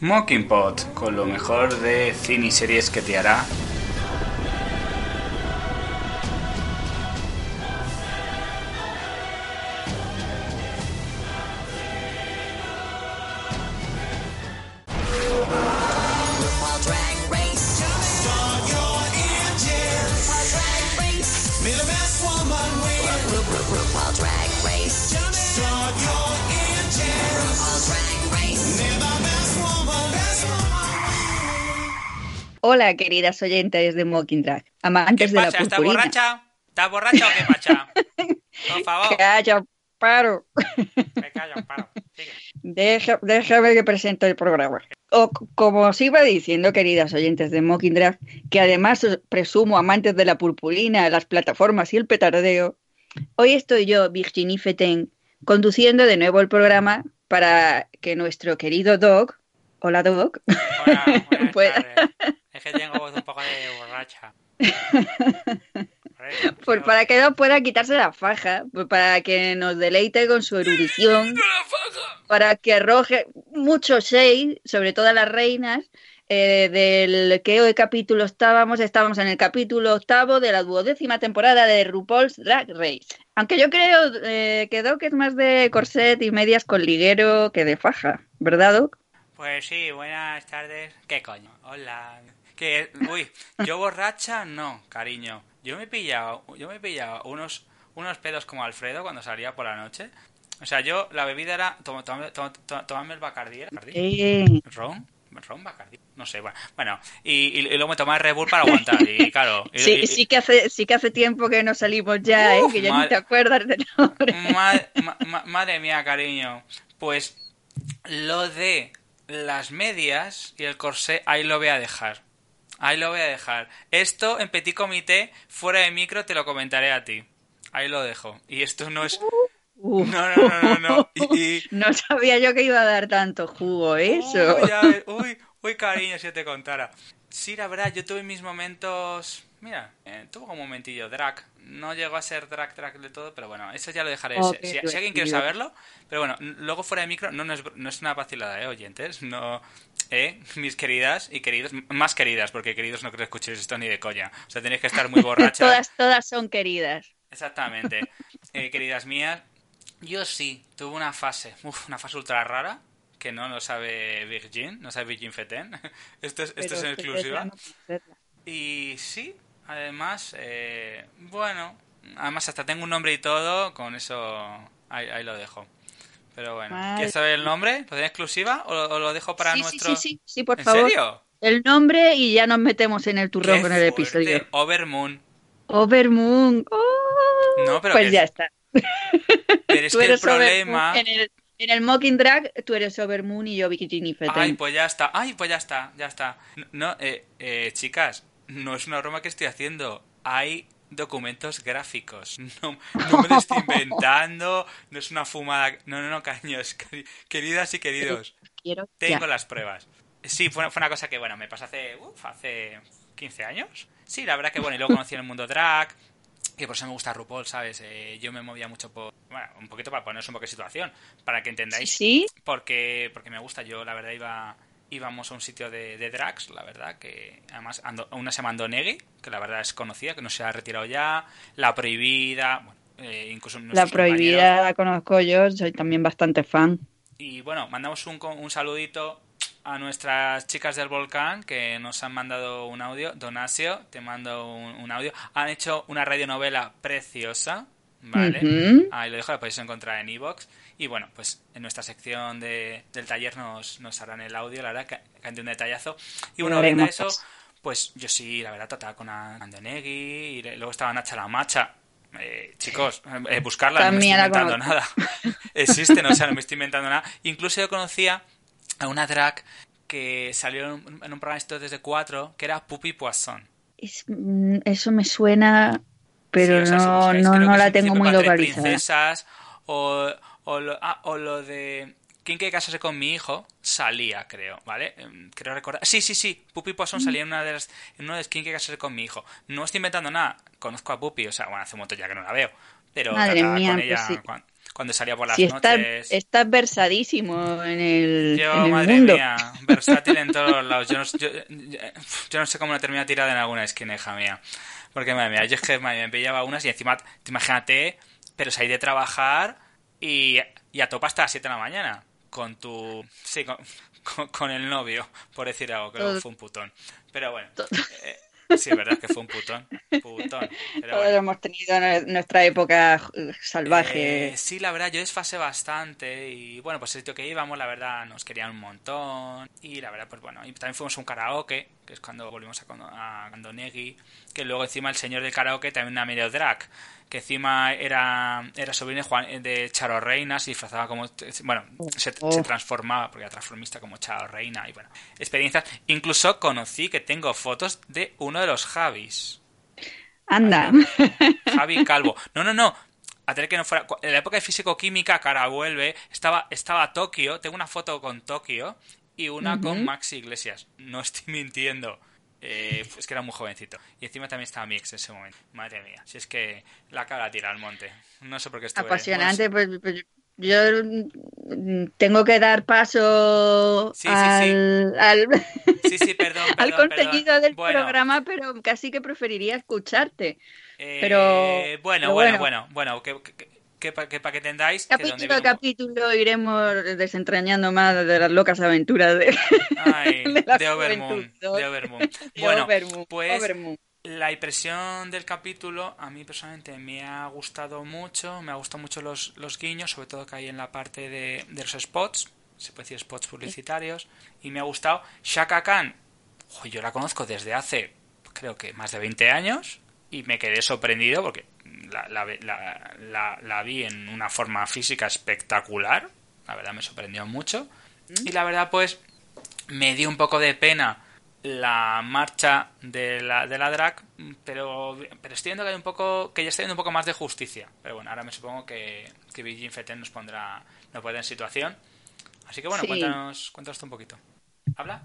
Mockingpot, con lo mejor de cine y series que te hará Hola, queridas oyentes de Mocking Drag, amantes ¿Qué de pasa? la ¿Estás purpurina. borracha? ¿Estás borracha o qué pacha? Por favor. Haya paro. Me callo, paro. Sigue. Deja- déjame que presento el programa. O, como os iba diciendo, queridas oyentes de Mocking Drag, que además os presumo amantes de la purpurina, las plataformas y el petardeo, hoy estoy yo, Virginie Feten, conduciendo de nuevo el programa para que nuestro querido Doc, hola Doc, Hola, Pueda. tardes. Que tengo voz un poco de borracha. pues para que no pueda quitarse la faja, pues para que nos deleite con su erudición, para que arroje mucho shade sobre todas las reinas. eh, del que hoy capítulo estábamos, estábamos en el capítulo octavo de la duodécima temporada de RuPaul's Drag Race. Aunque yo creo eh, que Doc es más de corset y medias con liguero que de faja, ¿verdad Doc? Pues sí, buenas tardes. ¿Qué coño? Hola. Que, uy, yo borracha no, cariño. Yo me he pillado, yo me he pillado unos, unos pedos como Alfredo cuando salía por la noche. O sea, yo, la bebida era, toma- toma- toma- toma- tomarme el Bacardí. Eh, ¿Ron? ¿Ron Bacardí? No sé, bueno. Bueno, y, y- y luego me tomaba el Red Bull para aguantar, y claro. y- sí, sí, que hace, sí que hace tiempo que no salimos ya, ¿eh? Que ya madre- ni te acuerdas del nombre. Ma- ma- ma- madre mía, cariño. Pues lo de las medias y el corsé, ahí lo voy a dejar. Ahí lo voy a dejar. Esto en petit comité, fuera de micro, te lo comentaré a ti. Ahí lo dejo. Y esto no es... Uf. No, no, no, no, no. Y- y- No sabía yo que iba a dar tanto jugo eso. Uy, ya uy, uy, cariño, si te contara. Sí, la verdad, yo tuve mis momentos... Mira, eh, tuve un momentillo drag. No llegó a ser drag drag de todo, pero bueno, eso ya lo dejaré. Oh, si, si- si alguien quiere saberlo, pero bueno, luego fuera de micro, no, no, es, no es una vacilada, ¿eh, oyentes? No, ¿eh? Mis queridas y queridos, más queridas, porque queridos no creo que escuchéis esto ni de coña. O sea, tenéis que estar muy borrachas. Todas, todas son queridas. Exactamente. Eh, queridas mías, yo sí tuve una fase, uf, una fase ultra rara, que no lo sabe Virgin, no sabe Virgin Feten. Esto es, esto es en exclusiva. Y sí, además, eh, bueno, además hasta tengo un nombre y todo, con eso ahí, ahí lo dejo. Pero bueno, Madre ¿quieres saber el nombre? ¿Lo tiene exclusiva o, lo- o lo dejo para sí, nuestro...? sí, sí, sí, sí, por ¿En favor. serio? El nombre y ya nos metemos en el turrón ¡Qué con el fuerte! episodio. Overmoon. Overmoon. ¡Oh! No, pero pues ya está. Pero es Tú que el problema... En el, en el Mocking Drag, tú eres Overmoon y yo Virginie Feten. Ay, pues ya está. Ay, pues ya está, ya está. No, eh, eh, chicas, no es una broma que estoy haciendo. Hay documentos gráficos. No, no me lo estoy inventando. No es una fumada. No, no, no, caños. queri- Queridas y queridos, Quiero tengo ya. las pruebas. Sí, fue, fue una cosa que, bueno, me pasó hace, uf, hace 15 años. Sí, la verdad que, bueno, y luego conocí el mundo drag. Que por eso me gusta RuPaul, ¿sabes? Eh, yo me movía mucho por... Bueno, un poquito para poneros un poco de situación. Para que entendáis Sí, porque porque me gusta yo la verdad iba íbamos a un sitio de, de drags la verdad que además ando- una se mandó Negui que la verdad es conocida que no se ha retirado ya la prohibida bueno, eh, incluso la prohibida compañeros. la conozco yo, soy también bastante fan. y bueno mandamos un, un saludito a nuestras chicas del volcán que nos han mandado un audio Donasio te mando un, un audio han hecho una radionovela preciosa vale Ujú. Ahí lo dejo, lo podéis encontrar en iVoox. Y bueno, pues en nuestra sección de, del taller nos, nos harán el audio, la verdad, que, que han de un detallazo. Y bueno, viendo eso, pues yo sí, la verdad, trataba con Andonegui, y luego estaba Nacha la Macha. Eh, chicos, eh, buscarla, También no la me estoy inventando nada. Existen, o sea, no me estoy inventando nada. Incluso yo conocía a una drag que salió en un, en un programa esto desde 4 que era Puppy Poisson. Es- mm, eso me suena, pero Sí, o sea, si no, no, no la tengo muy Cuatro de localizada. Princesas o, o, lo, ah, o lo de ¿Quién quiere casarse con mi hijo? Salía, creo, ¿vale? Em, Creo recordar. Sí, sí, sí. Puppy Poisson salía en una de las en uno de ¿Quién quiere casarse con mi hijo? No estoy inventando nada. Conozco a Puppy, o sea, bueno, hace un montón ya que no la veo. Pero Madre mía, con pues ella sí. Cuando, salía por las Si estás, noches. estás versadísimo en el, Yo, en el madre mundo. mía, versátil en todos los lados. Yo no, yo, yo no sé cómo no termina tirada en alguna esquina, hija mía. Porque, madre mía, yo es que madre mía, me pillaba unas y encima, te- imagínate, pero salí de trabajar y, y a topa hasta las 7 de la mañana. Con tu... Sí, con, con, con el novio, por decir algo, que luego fue un putón. Pero bueno, eh, sí, es verdad que fue un putón. Putón. Pero Todos bueno. hemos tenido nue- nuestra época eh, salvaje. Eh, sí, la verdad, yo desfasé bastante y bueno, pues el sitio que íbamos, la verdad, nos querían un montón y la verdad, pues bueno, y también fuimos a un karaoke, que es cuando volvimos a, a Gandonegui, que luego encima el señor del karaoke también una medio drag, que encima era, era sobrino de, Charo Reina, se disfrazaba como, bueno, se, se transformaba, porque era transformista como Charo Reina y bueno, experiencias. Incluso conocí que tengo fotos de uno de los Javis. Anda. Javi Calvo. No, no, no. A tener que no fuera. En la época de físico-química, cara vuelve. Estaba, estaba Tokio. Tengo una foto con Tokio y una con Maxi Iglesias. No estoy mintiendo. Eh, es que era muy jovencito. Y encima también estaba mi ex en ese momento. Madre mía. Si es que la cara tira al monte. No sé por qué estuve. Apasionante, pues, pues, yo mm, tengo que dar paso Sí, sí, sí. al, al, sí, perdón. al contenido perdón. del Bueno, programa, pero casi que preferiría escucharte. eh, pero- Bueno, pero bueno, bueno. bueno. Bueno, que, que, que, pa- que para que entendáis. que donde Capítulo a capítulo iremos desentrañando más de las locas aventuras de, Ay, de la de Overmoon. De Bueno, Overmoon, pues Overmoon. La impresión del capítulo a mí personalmente me ha gustado mucho, me ha gustado mucho los, los guiños, sobre todo que hay en la parte de, de los spots, se puede decir spots publicitarios, y me ha gustado Shaka Khan. ojo, yo la conozco desde hace creo que más de 20 años y me quedé sorprendido porque la, la, la- la- la vi en una forma física espectacular, la verdad me sorprendió mucho, y la verdad pues me dio un poco de pena la marcha de la, de la drag, pero, pero estoy viendo que hay un poco, que ya está viendo un poco más de justicia. Pero bueno, ahora me supongo que, que Virgin Feten nos pondrá, nos pondrá en situación. Así que bueno, Sí. cuéntanos, cuéntanos tú un poquito. ¿Habla?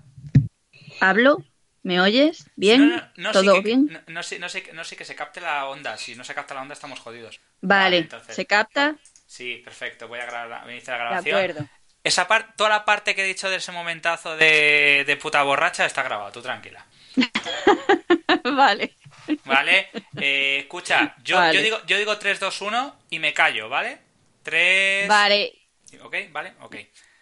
¿Hablo? ¿Me oyes? ¿Bien? No, no, no, ¿Todo sí que- bien? No, sé, no, sé, no sé que se capte la onda. Si no se capta la onda, estamos jodidos. Vale, entonces. ¿se capta? Sí, perfecto. Voy a, grabar, voy a iniciar la De grabación. acuerdo. Esa parte, toda la parte que he dicho de ese momentazo de, de puta borracha está grabado, tú tranquila. vale. ¿Vale? Eh, escucha, yo, Vale. yo, digo, yo digo 3, 2, 1 y me callo, ¿vale? 3... Vale. ¿Ok? ¿Vale? Ok.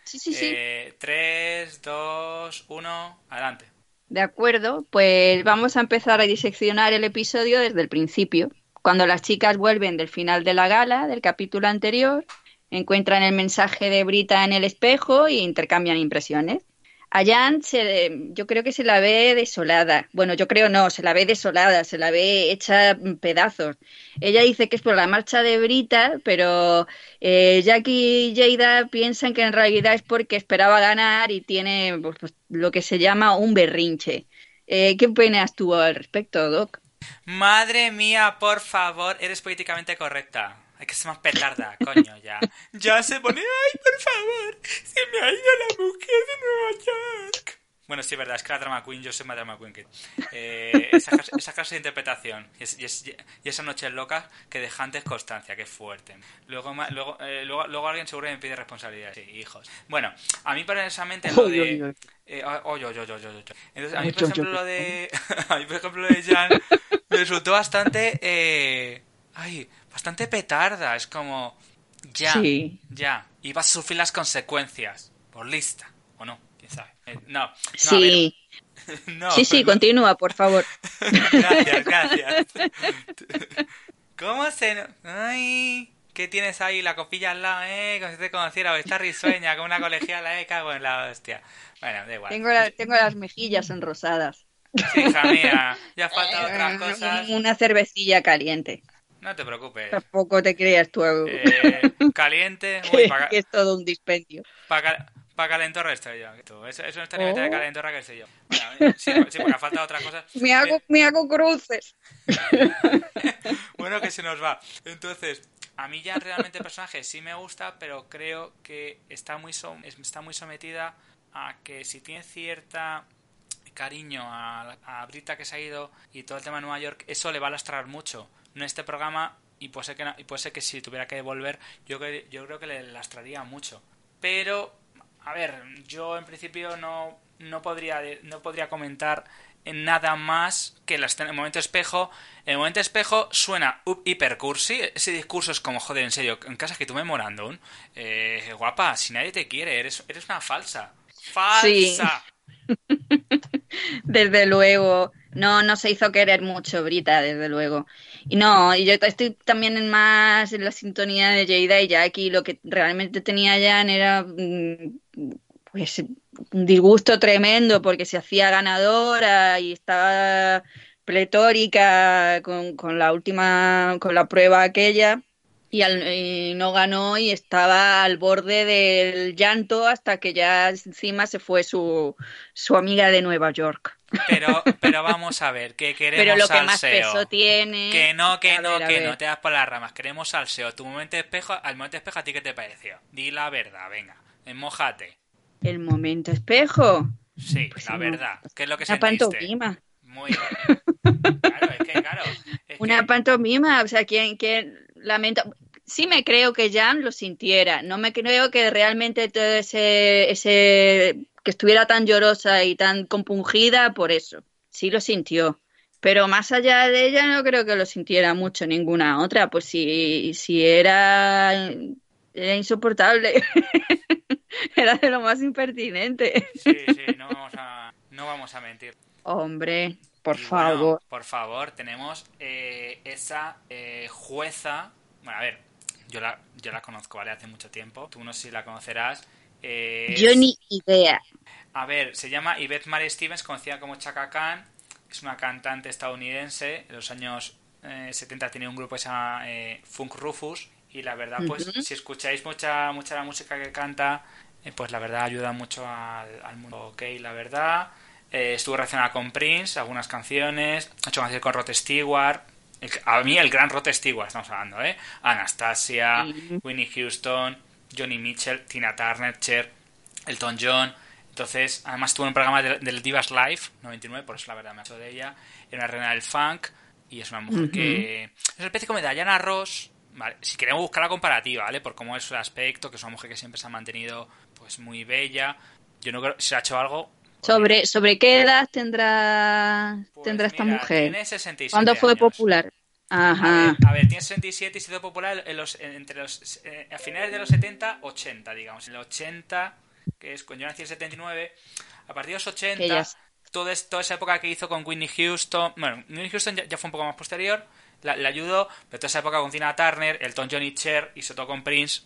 Sí, sí, sí. Eh, 3, 2, 1, adelante. De acuerdo, pues vamos a empezar a diseccionar el episodio desde el principio. Cuando las chicas vuelven del final de la gala, del capítulo anterior, encuentran el mensaje de Brita en el espejo y intercambian impresiones. A Jan se, yo creo que se la ve desolada. Bueno, yo creo no, se la ve desolada, se la ve hecha pedazos. Ella dice que es por la marcha de Brita, pero eh, Jackie y Jada piensan que en realidad es porque esperaba ganar y tiene pues, pues, lo que se llama un berrinche. Eh, ¿Qué opinas tú al respecto, Doc? Madre mía, por favor, eres políticamente correcta. Hay que ser más petarda, coño, ya. Ya se pone, ay, por favor, se me ha ido la mujer de Nueva York. Bueno, sí, es verdad, es que la drama queen, yo soy más drama queen que... Eh, esa, clase- esa clase de interpretación y, es- y es- y esa noche loca que deja antes constancia, que fuerte. Luego, eh, luego, luego alguien seguro me pide responsabilidad. Sí, hijos. Bueno, a mí precisamente lo de... Eh, oy, oy, oy, oy. Entonces, a mí, por ejemplo, lo de... A mí, por ejemplo, lo de Jan me resultó bastante... eh, Ay, bastante petarda. Es como... Ya, Sí. ya. Y vas a sufrir las consecuencias. Por lista. ¿O no? ¿Quién sabe? Eh, no. no, Sí, no, sí, sí, pero- continúa, por favor. gracias, gracias. ¿Cómo se...? Ay... ¿Qué tienes ahí? La copilla al lado, ¿eh? Como si te conociera. O está risueña, como una colegiala, ¿eh? Cago en la hostia. Bueno, da igual. Tengo, la- tengo las mejillas enrosadas. Sí, hija mía. Ya faltan otras cosas. Una cervecilla caliente. No te preocupes. Tampoco te creas tú Eh, caliente. Uy, para, que es todo un dispendio. para, Para calentorra estoy yo. Eso, eso no está ni Oh. mitad de calentorra que estoy yo. Bueno, eh, sí, sí, porque ha faltado otra cosa. Me hago, me hago cruces. Bueno, que se nos va. Entonces, a mí ya realmente el personaje sí me gusta, pero creo que está muy, está muy sometida a que si tiene cierta cariño a, a Brita que se ha ido y todo el tema de Nueva York, eso le va a lastrar mucho. En este programa, y puede ser que, no- y puede ser que si tuviera que volver, yo, yo creo que le lastraría mucho. Pero, a ver, yo en principio no, no, podría, no podría comentar en nada más que la escena- el momento espejo. El momento espejo suena up- hiper cursi. Ese discurso es como, joder, en serio, en casa que tú memorándum. Eh, guapa, si nadie te quiere, eres, eres una falsa. Sí. ¡Falsa! Desde luego. No, no se hizo querer mucho Brita, desde luego. Y no, y yo estoy también en más en la sintonía de Jada y Jackie. Lo que realmente tenía Jan era mm, pues un disgusto tremendo porque se hacía ganadora y estaba pletórica con, la última, con la prueba aquella. Y, y no ganó y estaba al borde del llanto hasta que ya encima se fue su, su amiga de Nueva York. Pero, pero vamos a ver, que queremos Pero lo que más salseo. peso tiene. Que no, que A no, ver, que no te das por las ramas. Queremos salseo. Tu momento de espejo, al momento de espejo, ¿a ti qué te pareció? Di la verdad, venga. Mojate. El momento espejo. Sí, Pues la no. verdad. ¿Qué es lo que Una sentiste? pantomima. Muy bien. Claro, es que, claro. es Una que- pantomima. O sea, quien, quien lamento. Sí me creo que Jan lo sintiera. No me creo que realmente todo ese, ese que estuviera tan llorosa y tan compungida por eso. Sí lo sintió. Pero más allá de ella no creo que lo sintiera mucho ninguna otra. Pues si, si era, era insoportable. era de lo más impertinente. Sí, sí, no vamos a, no vamos a mentir. Hombre, por Y bueno, favor. por favor, tenemos eh, esa eh, jueza. Bueno, a ver, yo la, yo la conozco, ¿vale? Hace mucho tiempo. Tú no sé si la conocerás. Eh, Yo ni idea. A ver, se llama Yvette Mary Stevens, conocida como Chaka Khan. Es una cantante estadounidense. En los años eh, 70 tenía un grupo que se llama eh, Funk Rufus. Y la verdad, pues, si escucháis mucha, mucha la música que canta, eh, pues la verdad ayuda mucho al, al mundo gay, la verdad. Eh, estuvo relacionada con Prince, algunas canciones. Ha hecho canciones con Rod Stewart. El- a mí, el gran Rod Stewart, estamos hablando, ¿eh? Anastasia. Winnie Houston, Johnny Mitchell, Tina Turner, Cher, Elton John. Entonces, además tuvo un programa del, del Divas Live 99, por eso la verdad me ha hecho de ella. Era una reina del funk y es una mujer que es una especie como Diana Ross. Vale, si queremos buscar la comparativa, ¿vale? Por cómo es su aspecto, que es una mujer que siempre se ha mantenido pues muy bella. Yo no creo si ha hecho algo. ¿Sobre, ¿Sobre qué edad tendrá, Pues tendrá esta mujer? Tiene 67 ¿Cuándo fue años. popular? A Ajá. ver, a ver, tiene 67 y se hizo popular en los, en- entre los, eh, a finales de los 70, 80, digamos. En el 80, que es cuando yo nací en el 79, a partir de los 80, Que ya- toda, es- toda esa época que hizo con Whitney Houston, bueno, Whitney Houston ya, ya fue un poco más posterior, la- le ayudó, pero toda esa época con Tina Turner, Elton John y Cher, y sobre todo con Prince,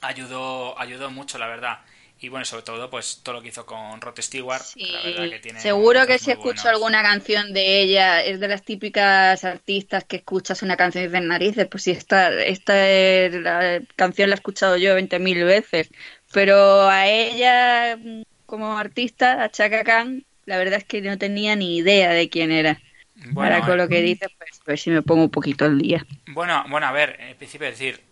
ayudó, ayudó mucho, la verdad. Y bueno, sobre todo, pues todo lo que hizo con Rod Stewart, Sí, la verdad que tiene seguro que si escucho buenos. alguna canción de ella, es de las típicas artistas que escuchas una canción y dices narices, pues si esta, esta es la canción la he escuchado yo 20.000 veces, pero a ella como artista, a Chaka Khan, la verdad es que no tenía ni idea de quién era. Bueno, Ahora con lo que dices, pues a ver si me pongo un poquito al día. Bueno, bueno, a ver, en principio decir,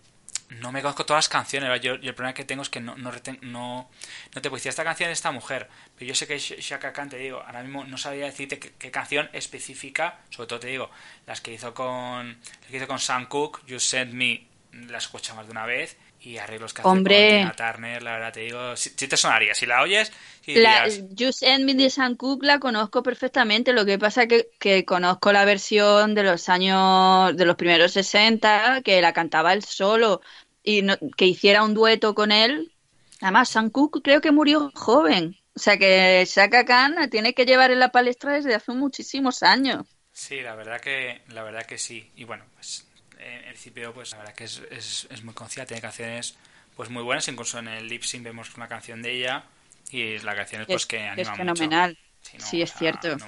no me conozco todas las canciones, yo, yo el problema que tengo es que no, no, reten- no, no te puedo decir esta canción de esta mujer, pero yo sé que Sh- Shaka Khan, te digo, ahora mismo no sabría decirte qué, qué canción específica, sobre todo te digo, las que hizo con, las que hizo con Sam Cooke, You Sent Me, las escucho más de una vez, y arreglos que hace Hombre. con Tina Turner, la verdad te digo, si, si te sonaría, si la oyes, y La, dirías, You Send Me de Sam Cooke la conozco perfectamente, lo que pasa que, que conozco la versión de los años, de los primeros 60, que la cantaba él solo, y no- que hiciera un dueto con él. Además, Sam Cooke creo que murió joven, o sea que Shaka Khan la tiene que llevar en la palestra desde hace muchísimos años. Sí, la verdad que, la verdad que sí. Y bueno, pues en principio, pues la verdad que es, es, es muy concisa, tiene canciones pues muy buenas, incluso en el lip sync vemos una canción de ella y la canción es pues Es, que es anima fenomenal, mucho. no, sí, es cierto. no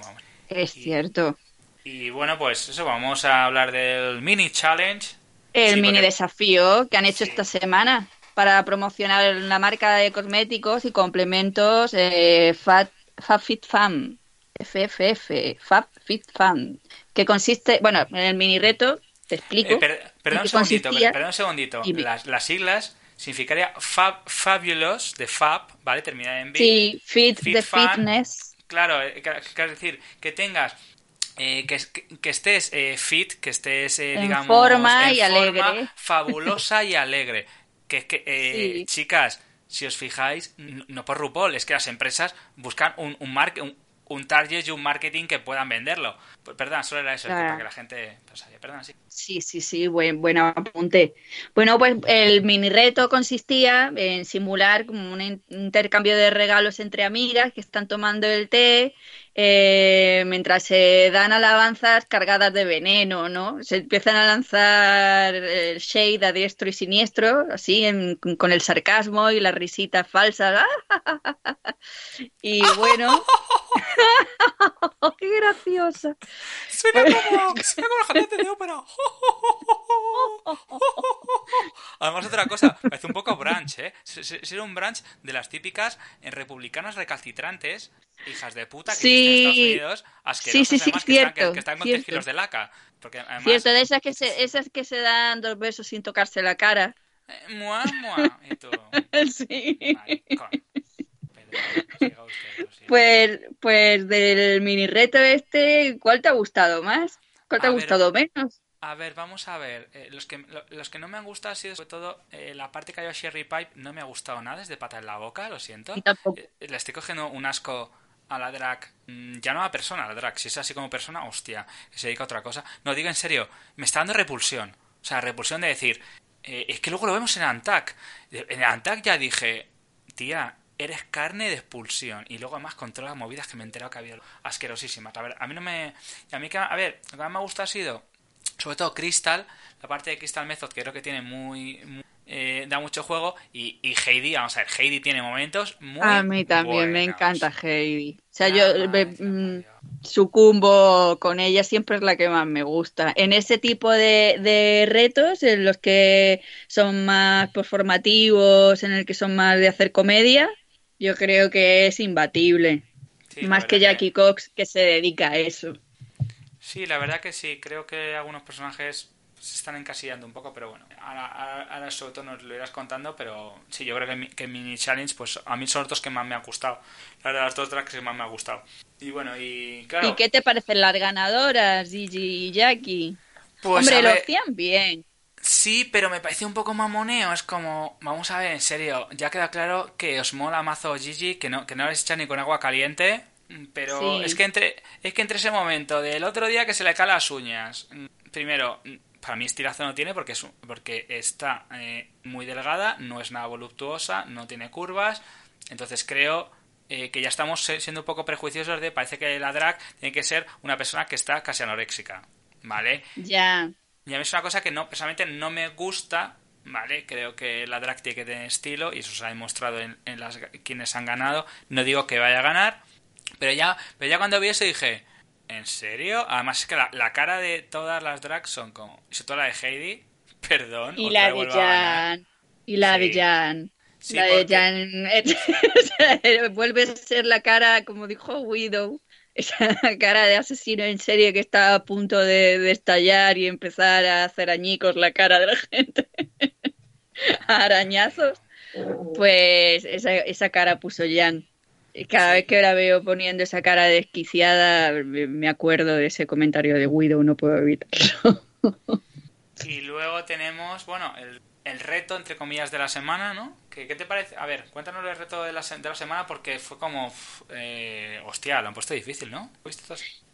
es Y- cierto. Y bueno, pues eso, vamos a hablar del mini challenge. El Sí, mini porque- desafío que han hecho Sí. esta semana. para promocionar la marca de cosméticos y complementos eh, Fat, FabFitFam, FFF, FabFitFam, que consiste, bueno, en el mini reto, te explico. Eh, per- perdón, un segundito, consistía. perdón un segundito. Las, las siglas significaría fab, Fabulous, de Fab, ¿vale? Terminada en B. Sí, Fit, Fit de Fan. Fitness. Claro, eh, es decir, que tengas. Eh, que, que- estés eh, fit, que estés, eh, En digamos. forma en y forma alegre. Fabulosa y alegre. Que es que, eh, Sí. chicas, si os fijáis, no por RuPaul, es que las empresas buscan un, un, mar- un, un target y un marketing que puedan venderlo. Perdón, solo era eso, Claro. para que la gente. Pues, perdón, sí. Sí, sí, sí, buen, buen apunte. Bueno, pues el mini reto consistía en simular como un in- intercambio de regalos entre amigas que están tomando el té eh, mientras se dan alabanzas cargadas de veneno, ¿no? Se empiezan a lanzar el shade a diestro y siniestro, así, en- con el sarcasmo y las risitas falsas. Y bueno, qué graciosa. Suena como, suena como la cantante de ópera. Además, otra cosa, parece un poco branch, ¿eh? Se- se- Ser un branch de las típicas republicanas recalcitrantes, hijas de puta, que Sí. En Estados Unidos, asquerosas, Sí, sí, sí, además, que, están, que- cierto, que están con 10 cierto. kilos de laca. Porque además... Cierto, de esas que se, esas que se dan dos besos sin tocarse la cara. eh, mua, mua, y tú... Sí. maricón. Pues, pues del mini reto este, ¿cuál te ha gustado más? ¿Cuál te A ha ver. gustado menos? A ver, vamos a ver. Eh, los, que, lo- los que no me han gustado ha sido sobre todo eh, la parte que ha Sherry Pipe. No me ha gustado nada, es de pata en la boca, lo siento. Y tampoco. Eh, le estoy cogiendo un asco a la drag. Mm, Ya no a persona, la drag. Si es así como persona, hostia, que se dedica a otra cosa. No, digo en serio, me está dando repulsión. O sea, repulsión de decir, eh, es que luego lo vemos en Antac. En Antac ya dije, tía, eres carne de expulsión. Y luego además con todas las movidas que me he enterado que había asquerosísimas. A ver, a mí no me... A mí que... A ver, lo que más me gusta ha sido sobre todo Crystal, la parte de Crystal Method que creo que tiene muy, muy- eh, da mucho juego y, y Heidi, vamos a ver, Heidi tiene momentos muy A mí también me encanta Heidi. O sea, yo me- mm, sucumbo con ella, siempre es la que más me gusta. En ese tipo de, de retos, en los que son más performativos, en el que son más de hacer comedia, yo creo que es imbatible. Sí, más que Jackie Cox, que se dedica a eso. Sí, la verdad que sí, creo que algunos personajes se están encasillando un poco, pero bueno, ahora, sobre todo nos lo irás contando, pero sí, yo creo que, mi- que Mini Challenge, pues a mí son los dos que más me han gustado, la verdad, las dos tracks que más me han gustado. Y bueno, y claro, ¿Y qué te parecen las ganadoras, Gigi y Jackie? pues Hombre, lo hacían bien. Sí, pero me parece un poco mamoneo. Es como, vamos a ver, en serio, ya queda claro que os mola mazo Gigi, que no, que no les echa ni con agua caliente. Pero Sí. es que entre es que entre ese momento del otro día que se le caen las uñas. mm, Primero, mm, para mí estirazo no tiene porque es porque está eh, muy delgada, no es nada voluptuosa, no tiene curvas. Entonces creo eh, que ya estamos siendo un poco prejuiciosos de parece que la drag tiene que ser una persona que está casi anoréxica. ¿Vale? Ya. Y a mí es una cosa que no, personalmente no me gusta, ¿vale? Creo que la drag tiene que tener estilo y eso se ha demostrado en, en las quienes han ganado. No digo que vaya a ganar, pero ya, pero ya cuando vi eso dije, ¿en serio? Además es que la, la cara de todas las drags son como, y sobre todo la de Heidi, perdón, Y la de. Jan. Y la de. Jan. Sí, la de Jan. Vuelve a ser la cara, como dijo Widow, esa cara de asesino en serie que está a punto de, de estallar y empezar a hacer añicos la cara de la gente. a arañazos. Pues esa, esa cara puso Jan. Cada vez que la veo poniendo esa cara desquiciada, me acuerdo de ese comentario de Widow, no puedo evitarlo. Y luego tenemos, bueno, el, el reto, entre comillas, de la semana, ¿no? ¿Qué, qué te parece? A ver, cuéntanos el reto de la, de la semana porque fue como... Eh, hostia, lo han puesto difícil, ¿no?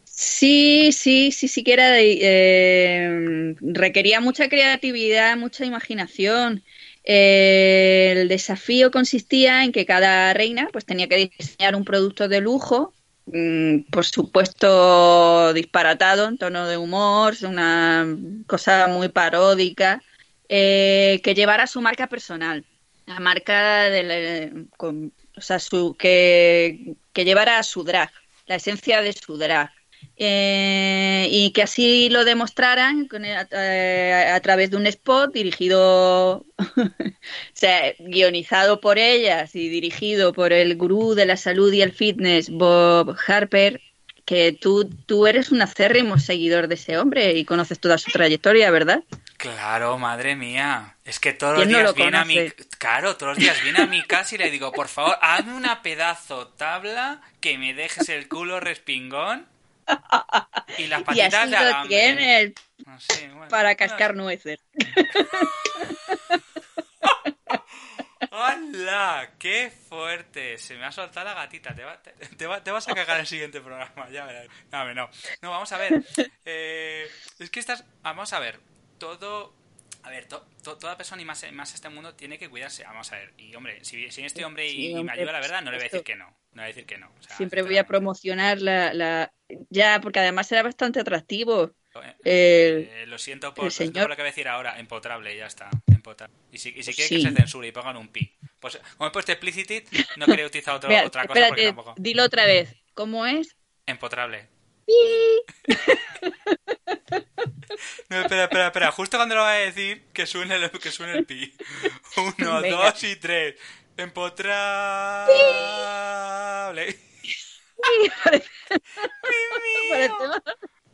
Sí, sí, sí, sí que era de- eh, requería mucha creatividad, mucha imaginación. El desafío consistía en que cada reina pues tenía que diseñar un producto de lujo, mm, por supuesto disparatado en tono de humor, una cosa muy paródica, eh, que llevara su marca personal, la marca de la- o sea, su, que, que llevara su drag, la esencia de su drag. Eh, y que así lo demostraran con a, eh, a través de un spot dirigido, o sea, guionizado por ellas y dirigido por el gurú de la salud y el fitness, Bob Harper, que tú, tú eres un acérrimo seguidor de ese hombre y conoces toda su trayectoria, ¿verdad? Claro, madre mía. Es que todos los ¿Quién no días lo viene a mi... Claro, todos los días viene a mi casa y le digo, por favor, hazme una pedazo tabla que me dejes el culo respingón y las Y patitas así de lo No sé, bueno. para cascar nueces. ¡Hala! ¡Qué fuerte! Se me ha soltado la gatita. Te, va- te- te va- te vas a cagar el siguiente programa. Ya verás. No, no. No, vamos a ver. Eh, es que estás... Vamos a ver. Todo... A ver, to- to- toda persona y más, más este mundo tiene que cuidarse. Vamos a ver. Y, hombre, si, si este hombre y, Sí, y me hombre, ayuda, la verdad, no le voy a decir que no. No le voy a decir que no. O sea, Siempre voy a promocionar la, la... Ya, porque además era bastante atractivo. Eh, eh, lo siento por, señor- por lo que voy a decir ahora, empotrable, ya está. Empotrable. Y si, y si quiere Sí. que se censure y pongan un pi. Pues como he puesto explicit, no quería utilizar otro- Mira, otra cosa porque tampoco. dilo otra vez. ¿Cómo es? Empotrable. No, espera, espera, espera. Justo cuando lo voy a decir, que suene el, que suene el pi. Uno, Venga. dos y tres. Empotrable.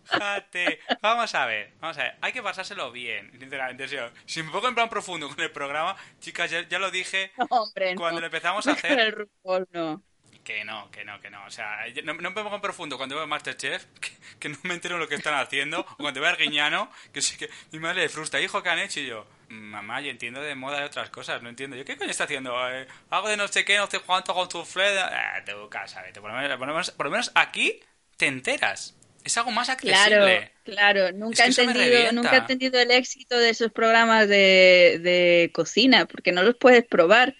Jate. Vamos a ver, vamos a ver. Hay que pasárselo bien, sinceramente. Si me pongo en plan profundo con el programa, chicas, ya, ya lo dije Hombre, no. cuando lo empezamos a hacer. el RuPaul, no. Que no, que no, que no. O sea, no, no me pongo en profundo cuando veo Masterchef, que, que no me entero lo que están haciendo. O cuando veo a Arguiñano, que sí que mi madre le frustra. Hijo, ¿qué han hecho? Y yo, mamá, yo entiendo de moda y otras cosas, no entiendo. Yo, ¿qué coño está haciendo? Eh, algo de no sé qué, no sé cuánto con tu fled. Eh, te casa, vete. Por lo, menos, por, lo menos, por lo menos aquí te enteras. Es algo más Claro, accesible. claro. Nunca, Es que he entendido, nunca he entendido el éxito de esos programas de, de cocina, porque no los puedes probar.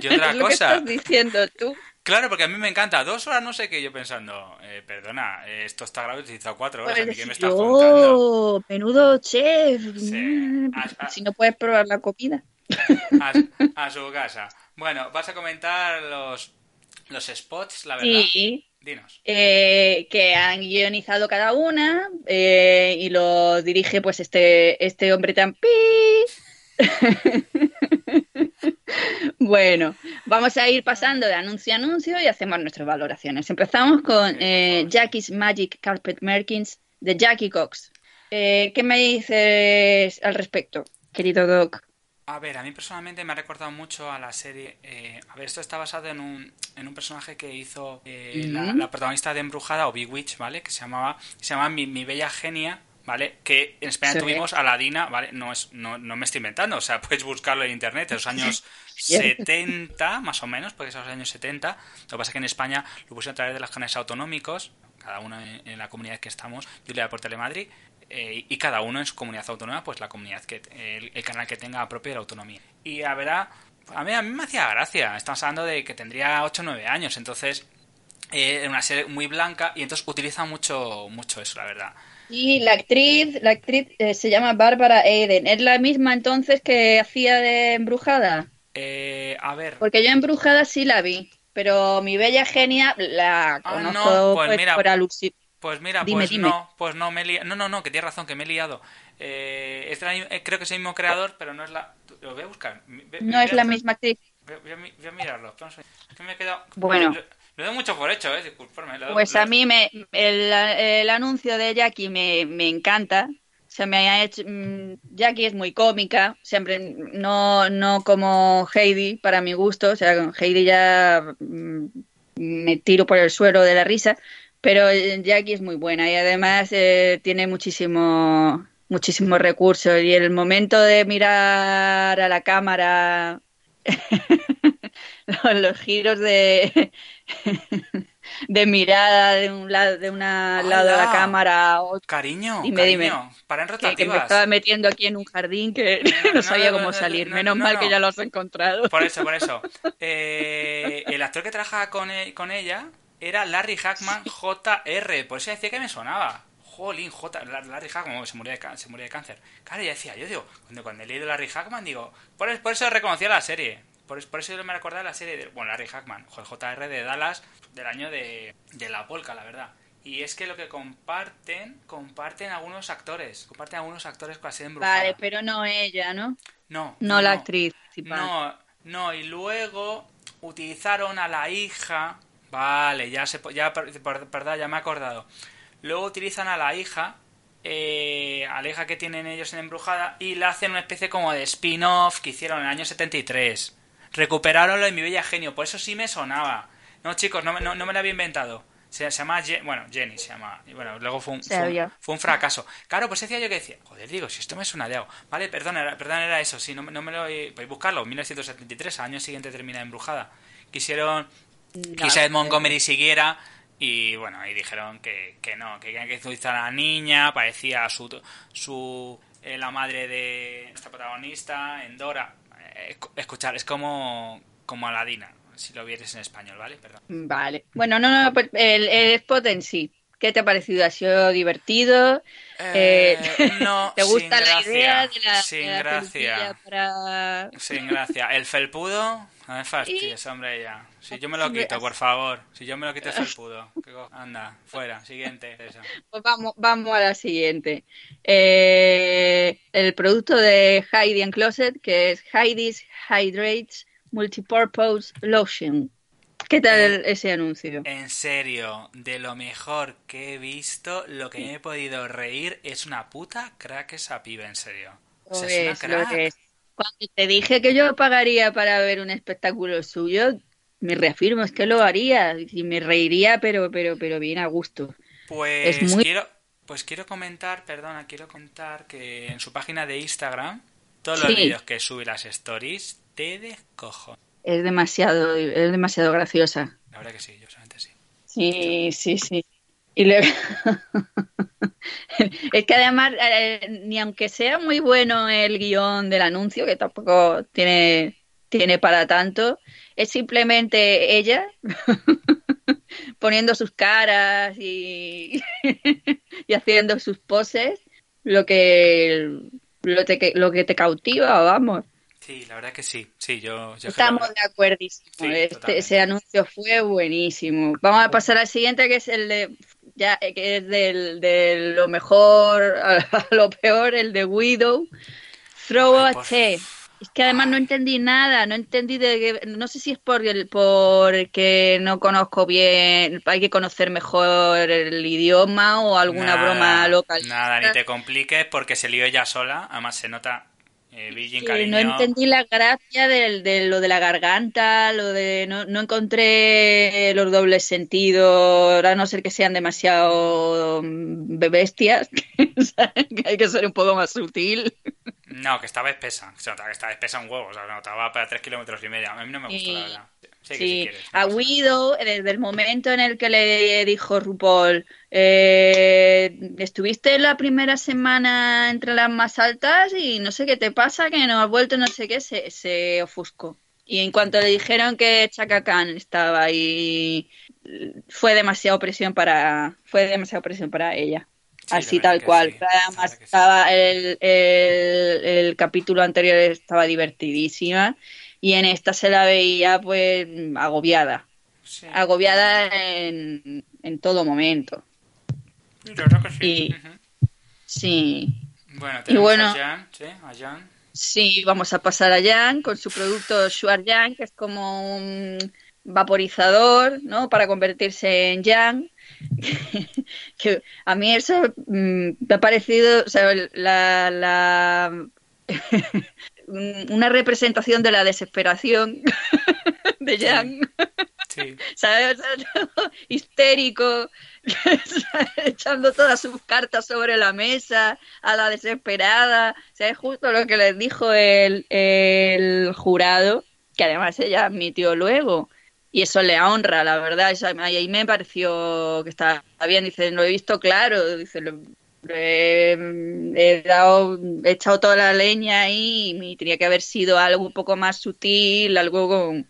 Y otra es lo que cosa. estás diciendo tú. Claro, porque a mí me encanta. Dos horas no sé qué. Yo pensando, eh, perdona, eh, esto está utilizado cuatro horas. ¿A Puedes qué me estás oh, menudo chef. Sí. Si no puedes probar la comida. a, a su casa. Bueno, vas a comentar los, los spots, la verdad. Sí, Dinos. eh, que han guionizado cada una eh, y lo dirige pues este, este hombre tan pi. bueno, vamos a ir pasando de anuncio a anuncio y hacemos nuestras valoraciones. Empezamos con eh, Jackie's Magic Carpet Merkins de Jackie Cox. Eh, ¿Qué me dices al respecto, querido Doc? A ver, a mí personalmente me ha recordado mucho a la serie. eh, a ver, esto está basado en un, en un personaje que hizo eh, la, protagonista de Embrujada o Bewitch, ¿vale? Que se llamaba, se llama Mi, Mi Bella Genia, ¿vale? Que en España Sí. tuvimos a Ladina, ¿vale? No, es, no, no me estoy inventando, o sea, puedes buscarlo en internet, en los años Cierto. 70, más o menos, porque son los años 70. Lo que pasa es que en España lo pusieron a través de los canales autonómicos, cada uno en, en la comunidad que estamos, Julia por Telemadrid, eh, y cada uno en su comunidad autónoma, pues la comunidad que el, el canal que tenga propio de la autonomía. Y a ver, a a mí, a mí me hacía gracia. Estamos hablando de que tendría 8 o 9 años, entonces eh, una serie muy blanca y entonces utiliza mucho, mucho eso, la verdad. Y la actriz, la actriz eh, se llama Bárbara Eden. ¿Es la misma entonces que hacía de Embrujada? Eh, a ver, Porque yo Embrujada sí la vi, pero mi bella genia la Ah, conozco no, pues pues, mira, por alusi- pues mira, Dime, pues dime. no, pues no, me he No, no, no, que tienes razón, que me he liado. Eh, es la eh, creo que es el mismo creador, pero no es la... Lo voy a buscar. Ve- No es la misma actriz. Voy a, voy a mi- voy a mirarlo. Es que me he quedado... Bueno. Lo doy mucho por hecho, eh, disculparme. Pues a mí me, el, el anuncio de Jackie me, me encanta. O sea, me ha hecho. mm, Jackie es muy cómica, siempre no, no como Heidi, para mi gusto. O sea, con Heidi ya mm, me tiro por el suelo de la risa. Pero eh, Jackie es muy buena y además eh, tiene muchísimo, muchísimos recursos. Y el momento de mirar a la cámara, los, los giros de, de mirada de un lado de una lado de la cámara a otro, Cariño, Dime, cariño, dime. para en que, que me rotativas. estaba metiendo aquí en un jardín que No, no, sabía no, cómo no, salir. no, Menos no, mal que ya lo has encontrado. Por eso, por eso. Eh, el actor que trabaja con, e- con ella era Larry Hackman JR. Por eso decía que me sonaba. Jolín, J. La- Larry Hackman se murió, de, se murió de cáncer. Claro, ya decía, yo digo, cuando, cuando he leído Larry Hackman, digo, por, por eso reconocía la serie. Por, por eso yo me recordaba la serie de, bueno, Larry Hackman, jo- JR de Dallas, del año de, de la polka, la verdad. Y es que lo que comparten, comparten algunos actores. Comparten algunos actores con la serie embrujada. Vale, pero no ella, ¿no? No. No la actriz principal. No, no, y luego utilizaron a la hija. Vale, ya se ya per- per- perdón, ya me he acordado. Luego utilizan a la hija, eh, a la hija que tienen ellos en Embrujada, y la hacen una especie como de spin-off que hicieron en el año 73. Recuperaron lo de mi bella genio, por eso sí me sonaba. No, chicos, no, me- no, no me lo había inventado. Se, se llama, Je- bueno, Jenny se llama. Y bueno, luego fue un, fue un- Sabía. fue un fracaso. Claro, pues decía yo que decía, joder, digo, si esto me suena de algo. Vale, perdón, era, perdón, era eso, sí, no, me- no me lo... Podéis buscarlo, 1973, al año siguiente termina Embrujada. Quisieron Seth pero- Montgomery siguiera y bueno, y dijeron que, que no, que querían que a la niña, parecía su, su eh, la madre de nuestra protagonista, Endora. Escu- escuchar, es como, como Aladina, si lo vieres en español, ¿vale? Perdón. Vale. Bueno, no, no, pues el, el spot en sí. ¿Qué te ha parecido? ¿Ha sido divertido? Eh, Eh, no, ¿Te gusta la gracia, idea de la, sin de la gracia. para... Sin gracia. El felpudo, no me fastidies, hombre, ya. Si yo me lo quito, por favor. Si yo me lo quito el felpudo. ¿Qué co- Anda, fuera, siguiente. Eso. Pues vamos, vamos a la siguiente. Eh, el producto de Heidi and Closet, que es Heidi's Hydrates Multipurpose Lotion. ¿Qué tal Eh, ese anuncio? En serio, de lo mejor que he visto, lo que me he podido reír es una puta crack esa piba, en serio. O sea, es Pues, una lo crack. Cuando te dije que yo pagaría para ver un espectáculo suyo, me reafirmo, es que lo haría y me reiría, pero, pero, pero bien a gusto. Pues es muy- quiero, pues quiero comentar, perdona, quiero comentar que en su página de Instagram, todos los Sí. vídeos que sube las stories, te descojo. Es demasiado, es demasiado graciosa. La verdad que sí, yo solamente sí. Sí, sí, sí. Y luego... es que además, eh, ni aunque sea muy bueno el guion del anuncio, que tampoco tiene, tiene para tanto, es simplemente ella poniendo sus caras y, y haciendo sus poses, lo que, lo, te- lo que te cautiva, vamos. Sí, la verdad que sí. Sí, yo, yo Estamos creo- de acuerdísimo. Sí, Este- ese anuncio fue buenísimo. Vamos a pasar al siguiente, que es el de ya eh, que es del, de lo mejor a, lo peor, el de Widow. Throw Ay, a Che. Es que además no entendí nada, no entendí de qué- no sé si es por el, porque no conozco bien, hay que conocer mejor el idioma o alguna Nada, broma local. Nada, ni te compliques porque se lió ella sola. Además se nota eh, Virgin Sí, cariño. no entendí la gracia del- de, lo de la garganta, lo de no, no encontré los dobles sentidos, a no ser que sean demasiado mm, bestias, que hay que ser un poco más sutil. No, que estaba espesa. Que estaba espesa un huevo. O sea, se notaba para 3 kilómetros y medio. A mí no me gustó, Y- la verdad. Sí, si Sí, quieres, a. Guido, desde el momento en el que le dijo RuPaul, eh, estuviste la primera semana entre las más altas y no sé qué te pasa, que no has vuelto, no sé qué, se, se ofuscó. Y en cuanto le dijeron que Chaka Khan estaba ahí, fue demasiada presión para, fue demasiada presión para ella. Sí, la Así tal cual. sí, Además, estaba el, el, el capítulo anterior estaba divertidísima y en esta se la veía pues agobiada. Sí. Agobiada en, en todo momento. La verdad que sí. y-. Sí. Bueno, tenemos bueno- a Jan, ¿sí? A Jan. Sí, vamos a pasar a Yang con su producto Shuar Yang, que es como un vaporizador, ¿no? Para convertirse en Yang. que a mí eso mm, me ha parecido, o sea, la, la una representación de la desesperación de Yang, Sí. ¿sabes? Histérico, echando todas sus cartas sobre la mesa, a la desesperada. O sea, es justo lo que les dijo el, el jurado, que además ella admitió luego. Y eso le honra, la verdad. Eso, ahí me pareció que estaba bien. Dice, lo he visto claro. Dice, lo- he, dado, he echado toda la leña ahí y tenía que haber sido algo un poco más sutil, algo con,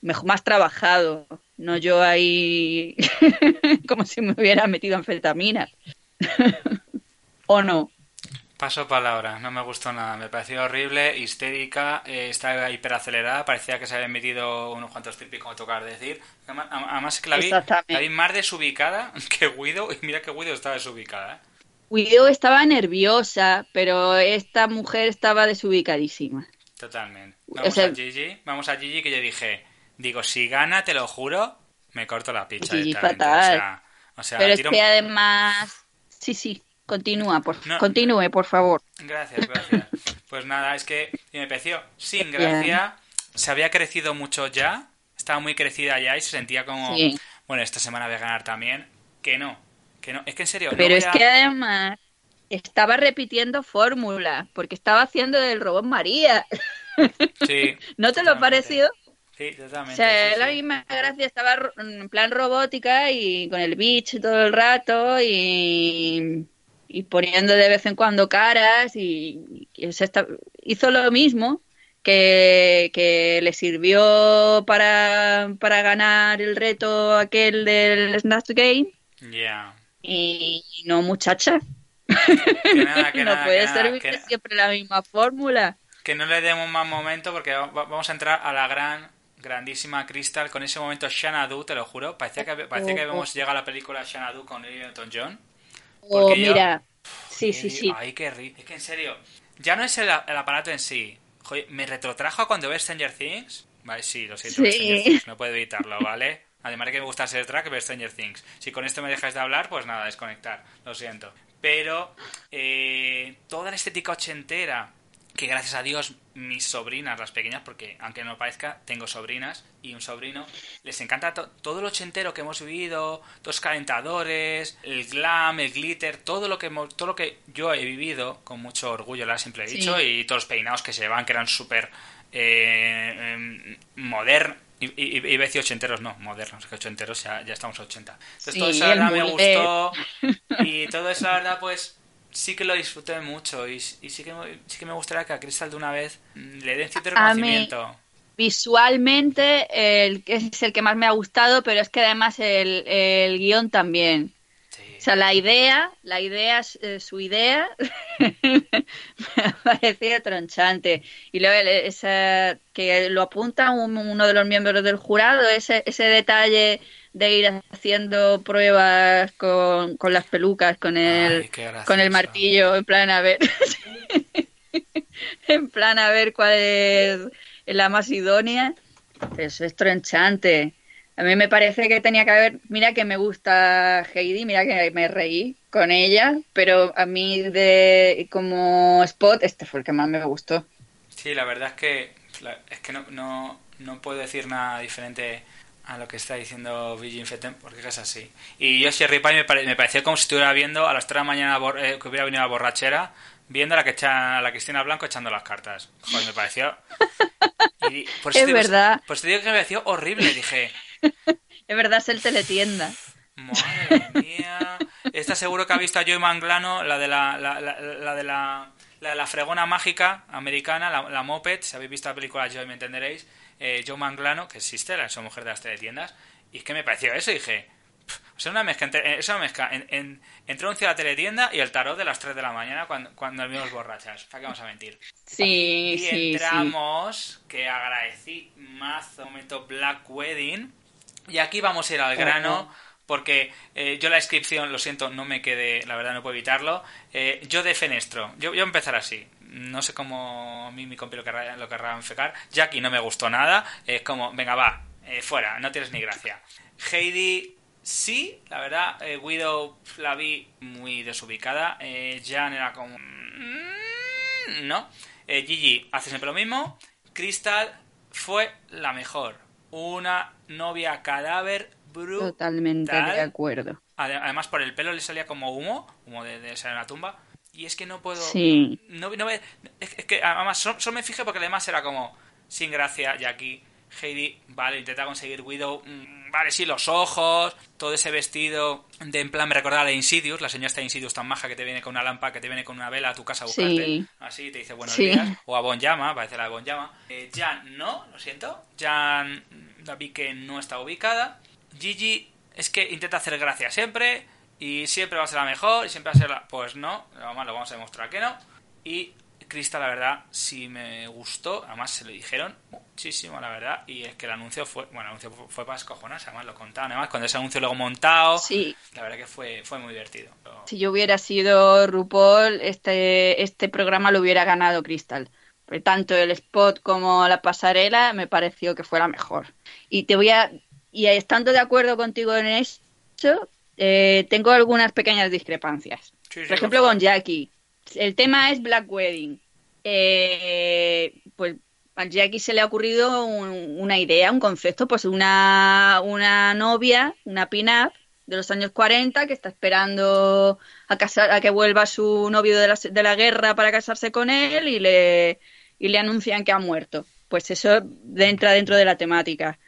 mejor, más trabajado. No yo ahí como si me hubiera metido anfetaminas. ¿O no? Paso palabra, no me gustó nada, me pareció horrible, histérica, eh, estaba hiperacelerada, parecía que se habían metido unos cuantos pipis, como tocar decir. Además, además que la vi, la vi más desubicada que Guido, y mira que Guido estaba desubicada. ¿eh? Guido estaba nerviosa, pero esta mujer estaba desubicadísima. Totalmente. Vamos sea- a Gigi, vamos a Gigi que yo dije, digo, si gana, te lo juro, me corto la picha Gigi fatal. O sea, o sea, pero es que además... Sí, sí, continúa, por... No. continúe, por favor. Gracias, gracias. Pues nada, es que me pareció sin gracia, se había crecido mucho ya, estaba muy crecida ya y se sentía como, Sí. bueno, esta semana voy a ganar también, que no, que no, es que en serio, no Pero es a- que además estaba repitiendo fórmula, porque estaba haciendo del robot María. Sí, ¿No te lo totalmente. pareció? Sí, O totalmente. sea, sí, la misma gracia estaba en plan robótica y con el bitch todo el rato y, y poniendo de vez en cuando caras y, y se está- hizo lo mismo que, que le sirvió para, para ganar el reto aquel del Snatch Game Ya. Y no muchacha. Que nada, que no nada, puede que nada, ser que- siempre la misma fórmula. Que no le demos más momento porque va- va- vamos a entrar a la gran, grandísima Crystal con ese momento Xanadu, te lo juro. Parecía que, parecía que Oh, habíamos llegado a la película Xanadu con Olivia Newton-John. O Porque yo- mira, sí, sí, sí. Ay, qué ri... Es que en serio, ya no es el, el aparato en sí. Joder, me retrotrajo cuando ves Stranger Things. Vale, sí, lo siento, Sí. Things, no puedo evitarlo, ¿vale? Además de que me gusta ser track, ver Stranger Things. Si con esto me dejas de hablar, pues nada, desconectar, lo siento. Pero eh, toda la estética ochentera, que gracias a Dios mis sobrinas, las pequeñas, porque aunque no parezca, tengo sobrinas y un sobrino, les encanta to- todo lo ochentero que hemos vivido, los calentadores, el glam, el glitter, todo lo que hemos- todo lo que yo he vivido con mucho orgullo, la siempre he Sí. dicho, y todos los peinados que se llevan, que eran súper eh, em, modernos. Y, y, y iba a decir ochenteros, no, modernos, que ochenteros ya, ya estamos a 80. Entonces Sí, todo eso la verdad me gustó y todo eso la verdad pues sí que lo disfruté mucho y, y sí, que, sí que me gustaría que a Crystal de una vez mm, le den cierto mí- reconocimiento. Visualmente el es el que más me ha gustado, pero es que además el, el guion también. O sea, la idea, la idea, eh, su idea, me ha parecido tronchante. Y luego el- esa, que lo apunta un- uno de los miembros del jurado, ese, ese detalle de ir haciendo pruebas con, con las pelucas, con el, Ay, con el martillo, en plan a ver, en plan a ver cuál es la más idónea. Eso es tronchante. A mí me parece que tenía que haber, mira que me gusta Heidi, mira que me reí con ella, pero a mí de como spot este fue el que más me gustó. Sí, la verdad es que es que no, no, no puedo decir nada diferente a lo que está diciendo Virgin Feten porque es así. Y yo Sherry Pie me, pare- me pareció como si estuviera viendo a las 3 de la mañana eh, que hubiera venido la borrachera viendo a la que echa, a la Cristina Blanco echando las cartas. Joder, me pareció y por eso Es digo- verdad. Pues te digo que me pareció horrible, dije, Es verdad, es el teletienda. Madre mía. Esta seguro que ha visto a Joy Manglano, la de la, la, la, la de la, la fregona mágica americana, la, Moped. Si habéis visto la película Joy, me entenderéis. Eh, Joe Manglano, que existe, la esa mujer de las teletiendas. Y es que me pareció eso, y dije. "Pff, Es una mezcla, entre, es una mezcla en, en- entre un la teletienda y el tarot de las 3 de la mañana cuando, cuando dormimos borrachas. ¿Para qué vamos a mentir? Sí, Y sí, sí. entramos, que agradecí mazo, momento Black Wedding. Y aquí vamos a ir al grano, Ojo. porque eh, yo la descripción, lo siento, no me quedé, la verdad no puedo evitarlo. Eh, yo de Fenestro, yo, voy a empezar así. No sé cómo a mí mi compi lo querrá, lo querrá enfocar. Jackie no me gustó nada. Es como, venga, va, eh, fuera, no tienes ni gracia. Heidi, sí, la verdad. Eh, Guido la vi muy desubicada. Eh, Jan era como... mm, No. Eh, Gigi hace siempre lo mismo. Crystal fue la mejor. Una novia cadáver brutal. Totalmente de acuerdo. Ade- Además, por el pelo le salía como humo, humo de, de salir en la tumba. Y es que no puedo. Sí. No, no me- es, es que además solo, solo me fijé porque además era como sin gracia. Y aquí Heidi, vale, intenta conseguir Widow. mm, Vale, sí, los ojos, todo ese vestido de en plan me recordaba a Insidious, la señora esta Insidious tan maja que te viene con una lámpara, que te viene con una vela a tu casa a buscarte. Sí. Así te dice buenos Sí. días. O a Bon Llama, parece la de Bon Llama. Eh, Jan, no, lo siento. Jan, la vi que no está ubicada. Gigi es que intenta hacer gracia siempre y siempre va a ser la mejor y siempre va a ser la... Pues no, vamos, lo vamos a demostrar que no. Y Crystal, la verdad, sí me gustó. Además, se lo dijeron muchísimo, la verdad. Y es que el anuncio fue, bueno, el anuncio fue, fue para escojonarse, además lo contaban. Además, cuando ese anuncio luego montado, Sí, la verdad que fue, fue muy divertido. Pero- si yo hubiera sido RuPaul, este, este programa lo hubiera ganado Crystal. Tanto el spot como la pasarela me pareció que fue la mejor. Y te voy a, y estando de acuerdo contigo en eso, eh, tengo algunas pequeñas discrepancias. Sí, sí, Por ejemplo, con Jackie. El tema es Black Wedding. Eh, pues a Jackie se le ha ocurrido un- una idea, un concepto, pues una, una novia, una pin-up de los años 40 que está esperando a, casar, a que vuelva su novio de la, de la guerra para casarse con él y le, y le anuncian que ha muerto. Pues eso entra dentro de la temática.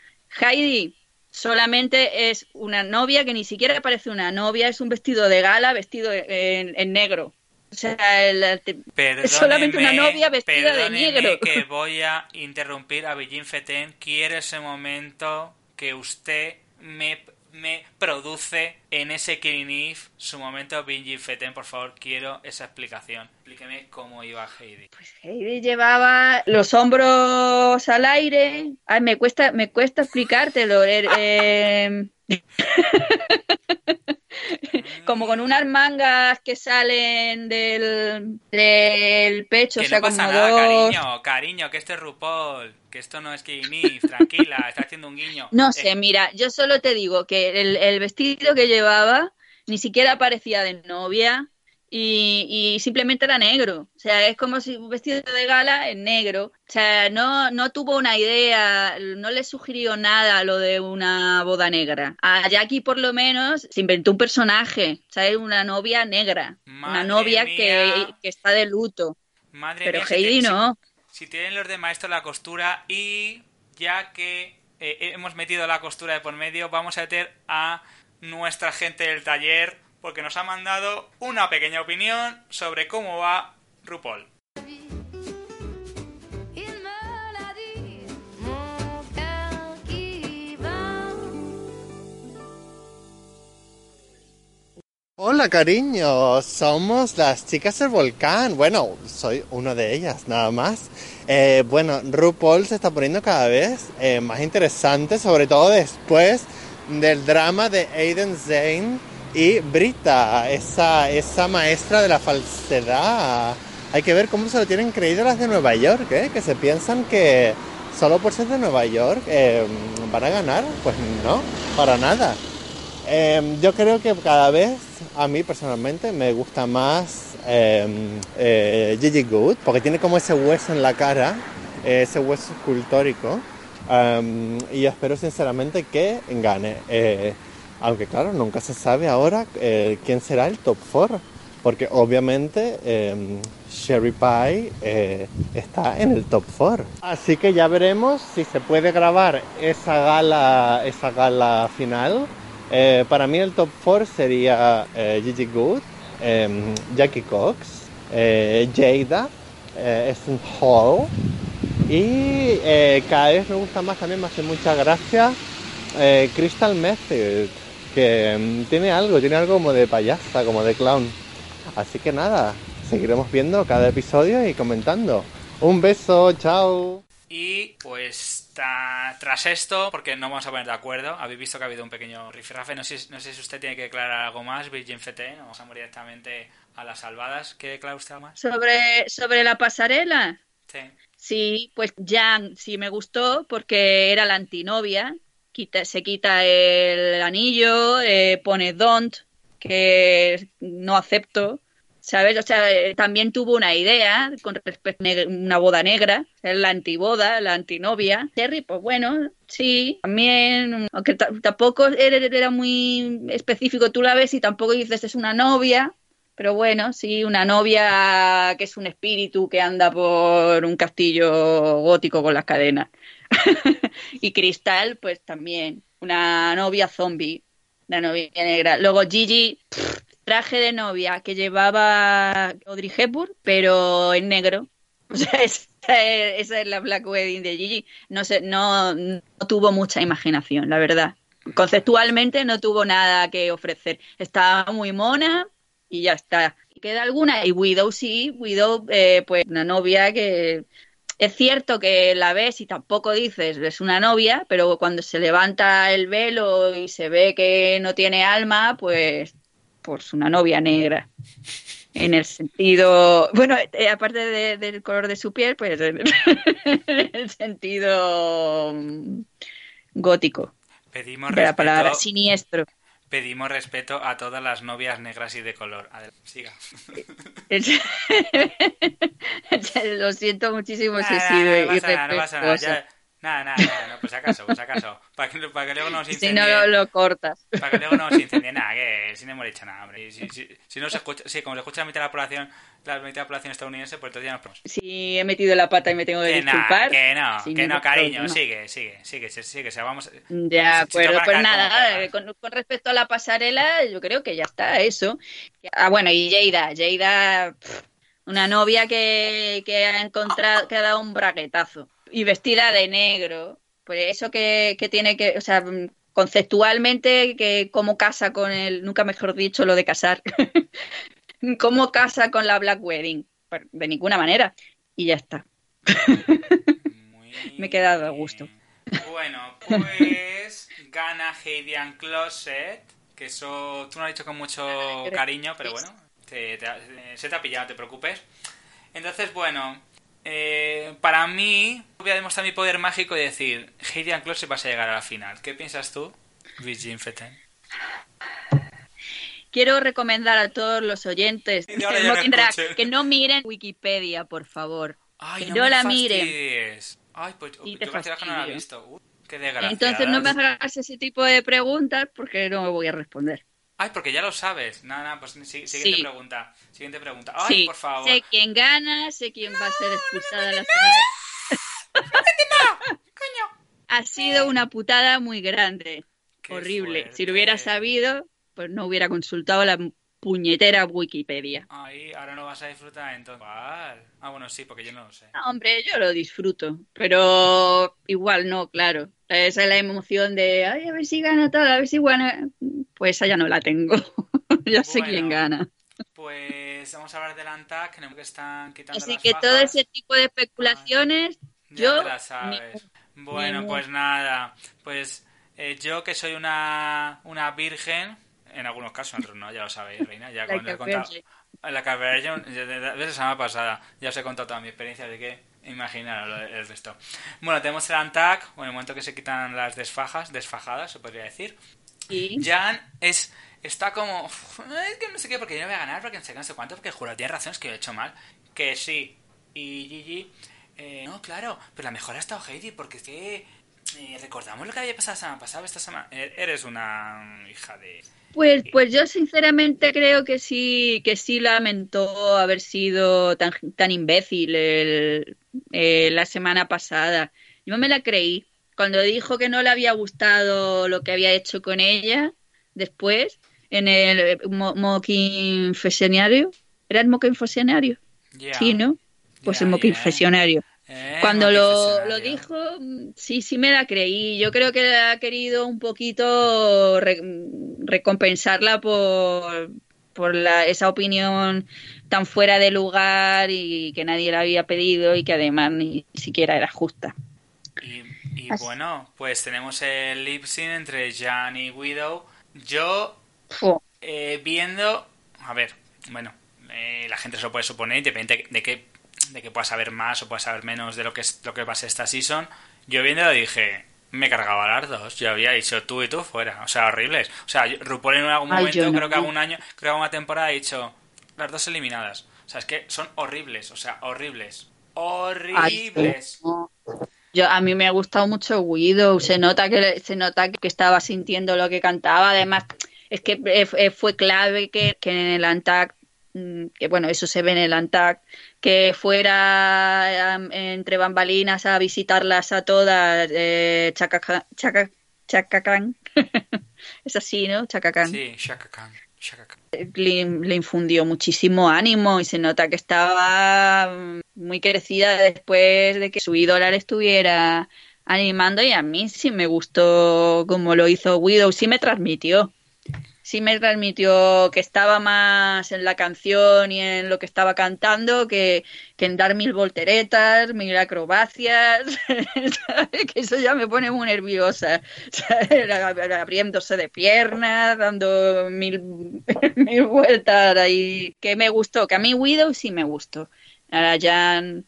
Heidi solamente es una novia que ni siquiera parece una novia, es un vestido de gala vestido en, en negro. O sea, el- el- es solamente una novia vestida de negro. que voy a interrumpir a Virgin Feten. Quiero ese momento que usted me, me produce en ese Eve. Su momento Virgin Feten, por favor, quiero esa explicación. Explíqueme cómo iba Heidi. Pues Heidi llevaba los hombros al aire. Ay, me cuesta, me cuesta explicártelo. Er- eh, como con unas mangas que salen del, del pecho, Que o sea, no pasa como nada, dos. cariño, cariño, que esto es RuPaul, que esto no es Eve, tranquila, está haciendo un guiño. No Eh, sé, mira, yo solo te digo que el, el vestido que llevaba ni siquiera parecía de novia y, y simplemente era negro. O sea, es como si un vestido de gala en negro. O sea, no, no tuvo una idea, no le sugirió nada lo de una boda negra. A Jackie, por lo menos, se inventó un personaje, ¿sabes? Una novia negra. una novia que, que está de luto. Madre Pero mía, si Heidi si- no. Si tienen los de maestro la costura y ya que eh, hemos metido la costura de por medio, vamos a meter a nuestra gente del taller porque nos ha mandado una pequeña opinión sobre cómo va RuPaul. Hola cariño, somos las chicas del volcán. Bueno, soy una de ellas, nada más. Eh, bueno, RuPaul se está poniendo cada vez eh, más interesante, sobre todo después del drama de Aiden Zane y Brita, esa, esa maestra de la falsedad. Hay que ver cómo se lo tienen creído las de Nueva York, ¿eh? que se piensan que solo por ser de Nueva York eh, van a ganar. Pues no, para nada. Eh, yo creo que cada vez a mí personalmente me gusta más eh, eh, Gigi Good porque tiene como ese hueso en la cara, eh, ese hueso escultórico y espero sinceramente que gane. Aunque claro, nunca se sabe ahora eh, quién será el top 4 porque obviamente eh, Sherry Pie eh, está en el top 4. Así que ya veremos si se puede grabar esa gala, esa gala final. Eh, para mí el top 4 sería Gigi Good, eh, Jackie Cox, Jada, Essen Hall y cada vez me gusta más, también me hace mucha gracia Crystal Method, que mm, tiene algo, tiene algo como de payasa, como de clown. Así que nada, seguiremos viendo cada episodio y comentando. Un beso, chao. Y pues ta- tras esto, porque no vamos a poner de acuerdo, habéis visto que ha habido un pequeño rifirrafe, no sé, no sé si usted tiene que declarar algo más, Virgin FT, vamos a morir directamente a las salvadas. ¿Quiere declarar usted más? Sobre, sobre la pasarela. Sí. Sí, pues Jan sí me gustó porque era la antinovia. Quita, se quita el anillo, eh, pone don't, que no acepto. ¿Sabes? O sea, eh, también tuvo una idea con respecto a una boda negra, la antiboda, la antinovia. Terry, pues bueno, sí, también, aunque ta- tampoco era muy específico, tú la ves y tampoco dices es una novia, pero bueno, sí, una novia que es un espíritu que anda por un castillo gótico con las cadenas. y Cristal, pues también, una novia zombie, una novia negra. Luego Gigi, traje de novia que llevaba Audrey Hepburn, pero en negro. O sea, esa es, esa es la Black Wedding de Gigi. No sé, no, no tuvo mucha imaginación, la verdad. Conceptualmente no tuvo nada que ofrecer. Estaba muy mona y ya está. queda alguna. Y Widow sí, Widow, eh, pues una novia que es cierto que la ves y tampoco dices es una novia, pero cuando se levanta el velo y se ve que no tiene alma, pues, pues una novia negra. En el sentido, bueno, eh, aparte de- del color de su piel, pues en el sentido mm, gótico Pedimos de la palabra siniestro. Pedimos respeto a todas las novias negras y de color. Adelante, siga. Lo siento muchísimo no pasa nada, no pasa nada. irrespetuosa. ya- Nada, nada, nada, no, pues si acaso, pues si acaso. Para que, para que luego no nos Si incendie. no lo, cortas. Para que luego no nos incendie nada, que si no hemos dicho nada, hombre. Si, si, si no se escucha, sí, como se escucha la mitad de la población, la mitad de la población estadounidense, pues entonces ya nos ponemos. Si he metido la pata y me tengo que Que nada, disculpar. que no, que no, cariño, sigue, sigue, sigue, sigue, sigue, se vamos. De Si- si acuerdo, toca pues como nada, con, con respecto a la pasarela, yo creo que ya está eso. Ah, bueno, y Jada, pff, una novia que, que ha encontrado, que ha dado un braguetazo y vestida de negro. Pues eso que, que tiene que, o sea, conceptualmente, que cómo casa con el, nunca mejor dicho lo de casar, cómo casa con la Black Wedding. Pues, de ninguna manera. Y ya está. Muy Me he quedado a gusto. Bueno, pues gana Heidian Closet, que eso tú no lo has dicho con mucho cariño, pero bueno, te- te- se te ha pillado, te preocupes. Entonces, bueno, eh, para mí voy a demostrar mi poder mágico y decir, Heidian Closet vas a llegar a la final. ¿Qué piensas tú, Virgin Feten? Quiero recomendar a todos los oyentes ya no que no miren Wikipedia, por favor. Ay, Que no, no me la miren. Ay, pues Sí, yo que no la he visto. Uy, qué. Entonces no me hagas ese tipo de preguntas porque no me voy a responder. Ay, porque ya lo sabes. Nada, pues si- siguiente Sí. pregunta. Siguiente pregunta. Ay, sí, por favor. sé quién gana, sé quién va a ser expulsada la semana. Ha sido una putada muy grande. Qué Horrible. Si lo hubiera sabido, pues no hubiera consultado la puñetera Wikipedia. Ay, ahora no vas a disfrutar entonces. Ah, bueno, sí, porque yo no lo sé. No, hombre, yo lo disfruto, pero igual no, claro. Esa es la emoción de, ay, a ver si gana tal, a ver si gana. Pues esa ya no la tengo. ya sé quién gana. Pues vamos a hablar del ANTAC, que están quitando Así las que todo ese tipo de especulaciones, Ya yo te la sabes. Bueno, pues nada. Pues eh, yo que soy una, una virgen, en algunos casos, en otros no, ya lo sabéis, Reina. Ya cuando he contado... La Caberjon, desde la semana pasada, ya os he contado toda mi experiencia, así que imaginaros lo- el resto. Bueno, tenemos el ANTAC, en el momento que se quitan las desfajas, desfajadas, se podría decir. sí. Jan es está como "Uf, es que no sé qué porque yo no voy a ganar porque no sé qué, no sé cuánto porque juro tiene razón es que lo he hecho mal que sí y Gigi eh, no claro pero la mejor ha estado Heidi porque es que eh, recordamos lo que había pasado la semana pasada esta semana E- eres una hija de Pues, pues yo sinceramente creo que sí, que sí lamentó haber sido tan, tan imbécil el- eh, la semana pasada. Yo me la creí. Cuando dijo que no le había gustado lo que había hecho con ella después, en el mo- mocking fesionario. ¿Era el mocking fesionario? Ya. Sí, ¿no? Pues el mocking ya. Eh, Cuando lo, lo dijo, mm, sí, sí me la creí. Yo creo que ha querido un poquito re- recompensarla por, por la, esa opinión tan fuera de lugar y que nadie la había pedido y que además ni siquiera era justa. Y, y bueno, pues tenemos el lip sync entre Jan y Widow. Yo eh, viendo, a ver, bueno, eh, la gente se lo puede suponer, independiente de que, de que pueda saber más o pueda saber menos de lo que es lo que va a ser esta season. Yo viendo dije, me cargaba las dos. Yo había dicho tú y tú fuera. O sea, horribles. O sea, RuPaul en algún momento, no. creo que algún año, creo que una temporada ha dicho las dos eliminadas. O sea, es que son horribles. O sea, horribles. Horribles. Yo, a mí me ha gustado mucho Widow, se nota que se nota que estaba sintiendo lo que cantaba, además es que eh, fue clave que, que en el Antac, que bueno, eso se ve en el Antac, que fuera entre bambalinas a visitarlas a todas, eh, Chacacán, Chaca- Chacacán, es así, ¿no? Chacacán Sí, Khan. le, le infundió muchísimo ánimo y se nota que estaba mm, muy crecida después de que su ídola le estuviera animando y a mí sí me gustó como lo hizo Widow, sí me transmitió. Sí me transmitió que estaba más en la canción y en lo que estaba cantando que, que en dar mil volteretas, mil acrobacias, ¿sabes? que eso ya me pone muy nerviosa, ¿sabes? abriéndose de piernas, dando mil, mil vueltas ahí, que me gustó, que a mí Widow sí me gustó. Ahora Jan,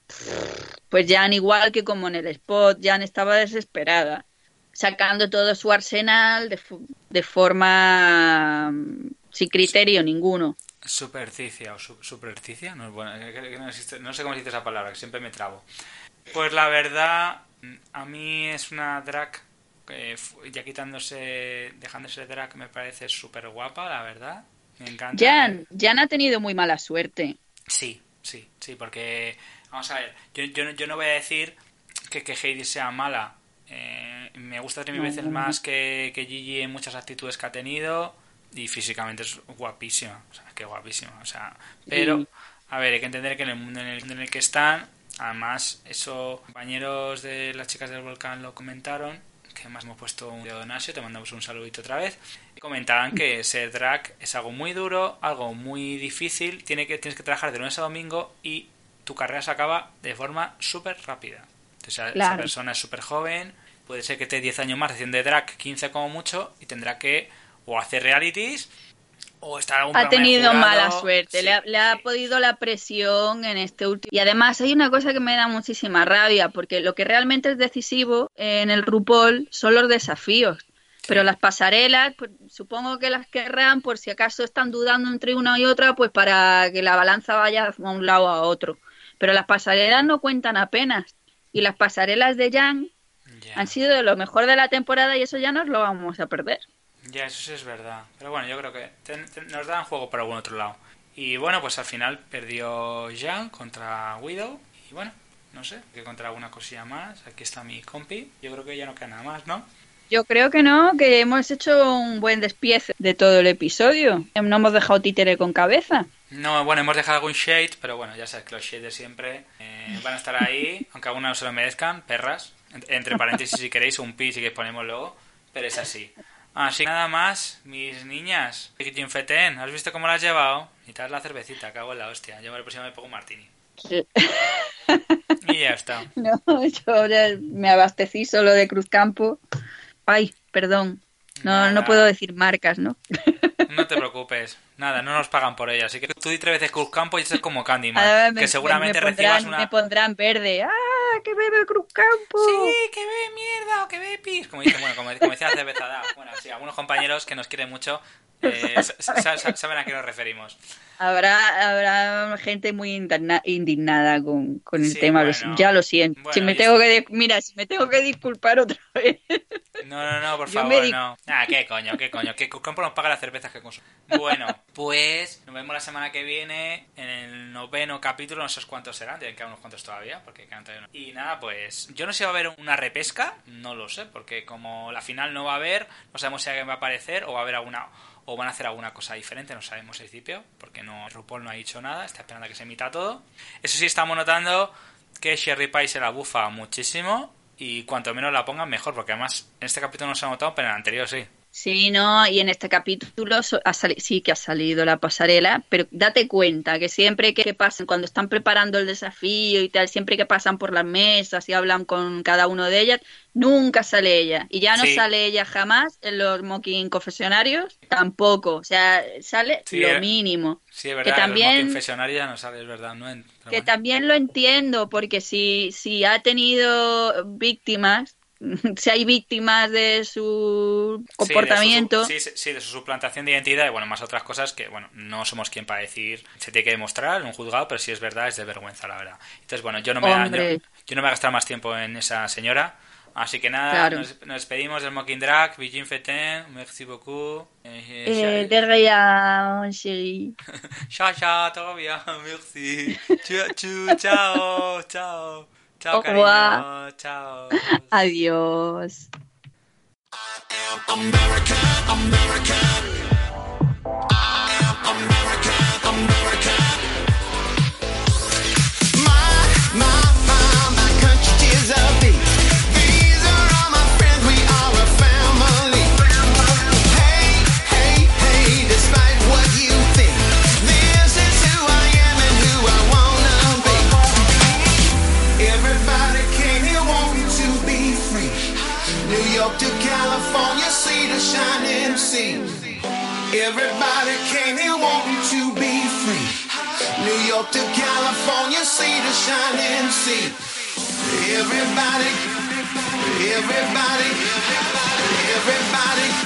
pues Jan igual que como en el spot, Jan estaba desesperada sacando todo su arsenal de, de forma mm, sin criterio ninguno. Supersticia o su- supersticia, no, bueno, que no, existe- no sé cómo se dice esa palabra, que siempre me trabo. Pues la verdad, mm, a mí es una drag, fu- ya quitándose, dejándose drag, me parece súper guapa, la verdad. Me encanta. Jan, Jan ha tenido muy mala suerte. Sí, sí, sí, porque, vamos a ver, yo, yo, no- yo no voy a decir que, que Heidi sea mala. Eh, me gusta tres mil veces más que, que Gigi en muchas actitudes que ha tenido y físicamente es guapísima, o sea, es que guapísima, o sea, pero, a ver, hay que entender que en el mundo en el, en el que están, además, eso, compañeros de las chicas del volcán lo comentaron, que además hemos puesto un video de Nasio, te mandamos un saludito otra vez, y comentaban que ser drag es algo muy duro, algo muy difícil, tiene que, tienes que trabajar de lunes a domingo y tu carrera se acaba de forma súper rápida. O sea, esa persona es súper joven, puede ser que esté 10 años más haciendo de drag, 15 como mucho, y tendrá que o hacer realities o estar algún Ha tenido mala suerte, Sí, le, ha, le ha sí. podido la presión en este último. Y además hay una cosa que me da muchísima rabia, porque lo que realmente es decisivo en el RuPaul son los desafíos. Pero las pasarelas, pues, supongo que las querrán por si acaso están dudando entre una y otra, pues para que la balanza vaya a un lado a otro. Pero las pasarelas no cuentan apenas. Y las pasarelas de Jan Ya. han sido de lo mejor de la temporada y eso ya nos lo vamos a perder. Ya, eso sí es verdad. Pero bueno, yo creo que ten- ten- nos dan juego por algún otro lado. Y bueno, pues al final perdió Jan contra Widow. Y bueno, no sé, que contra alguna cosilla más. Aquí está mi compi. Yo creo que ya no queda nada más, ¿no? Yo creo que no, que hemos hecho un buen despiece de todo el episodio. No hemos dejado títere con cabeza. No, bueno, hemos dejado algún shade, pero bueno, ya sabes que los shades de siempre eh, van a estar ahí, aunque algunos no se lo merezcan, perras. En- Entre paréntesis, si queréis, un pi, si que ponemos luego, pero es así. Así que nada más, mis niñas. Jim Feten, ¿has visto cómo la has llevado? Y te das la cervecita, cago en la hostia. Yo el próximo me pongo un martini. Y ya está. No, yo ya me abastecí solo de Cruzcampo. Ay, perdón. No, Nada. no puedo decir marcas, ¿no? No te preocupes. Nada, no nos pagan por ella. Así que tú di tres veces Cruz Campo y eso es como Candyman. Ahora me- que seguramente me, recibas pondrán, una... me pondrán verde. ¡Ah, que bebe Cruzcampo! Sí, que ve mierda o que ve pis. Como dicen, bueno, como, como decía da. Bueno, sí, algunos compañeros que nos quieren mucho eh, sa- sa- sa- saben a qué nos referimos. Habrá, habrá gente muy indigna- indignada con, con el Sí, tema, bueno. ya lo siento. Bueno, si me que, mira, si me tengo que disculpar otra vez. No, no, no, por Yo favor, me no. Ah, qué coño, qué coño. Que Campo nos paga las cervezas que consumimos. Bueno, pues nos vemos la semana que viene en el noveno capítulo. No sé cuántos serán, tienen que haber unos cuantos todavía. porque todavía. Y nada, pues yo no sé si va a haber una repesca, no lo sé, porque como la final no va a haber, no sabemos si alguien va a aparecer o va a haber alguna o van a hacer alguna cosa diferente, no sabemos al principio, porque no RuPaul no ha dicho nada, está esperando a que se emita todo. Eso sí, estamos notando que Sherry Pie se la bufa muchísimo y cuanto menos la pongan mejor, porque además en este capítulo no se ha notado, pero en el anterior sí. Sí, no, y en este capítulo ha sí que ha salido la pasarela, pero date cuenta que siempre que, pasan, cuando están preparando el desafío y tal, siempre que pasan por las mesas y hablan con cada uno de ellas, nunca sale ella. Y ya no Sí. sale ella jamás en los mocking confesionarios, tampoco. O sea, sale Sí, lo eh, mínimo. Sí, es verdad, Que también- el confesionario ya no sale, es verdad. No en- Que bueno. también lo entiendo, porque si, si ha tenido víctimas, si hay víctimas de su Sí, de su- comportamiento, Sí, sí, de su suplantación de identidad y bueno, más otras cosas que, bueno, no somos quien para decir, se tiene que demostrar en un juzgado, pero si es verdad, es de vergüenza, la verdad. Entonces, bueno, yo no me, yo, yo no me voy a gastar más tiempo en esa señora. Así que nada, Claro. nos, nos despedimos del Mocking Drag, Virgin Feten, merci beaucoup. Eh, eh, eh, de rien, chérie. Ya, ya, todo bien, merci. Chu, chu, chao, chao. Chao, Au revoir. cariño, chao. Adiós. My, see the shining sea. Everybody, everybody, everybody. everybody.